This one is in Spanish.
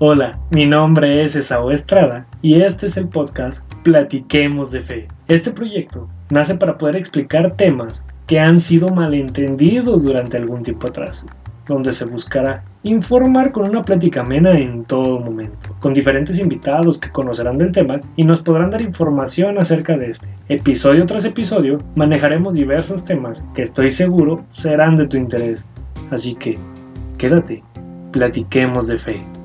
Hola, mi nombre es Esau Estrada y este es el podcast Platiquemos de Fe. Este proyecto nace para poder explicar temas que han sido malentendidos durante algún tiempo atrás, donde se buscará informar con una plática amena en todo momento, con diferentes invitados que conocerán del tema y nos podrán dar información acerca de este. Episodio tras episodio manejaremos diversos temas que estoy seguro serán de tu interés, así que quédate, platiquemos de fe.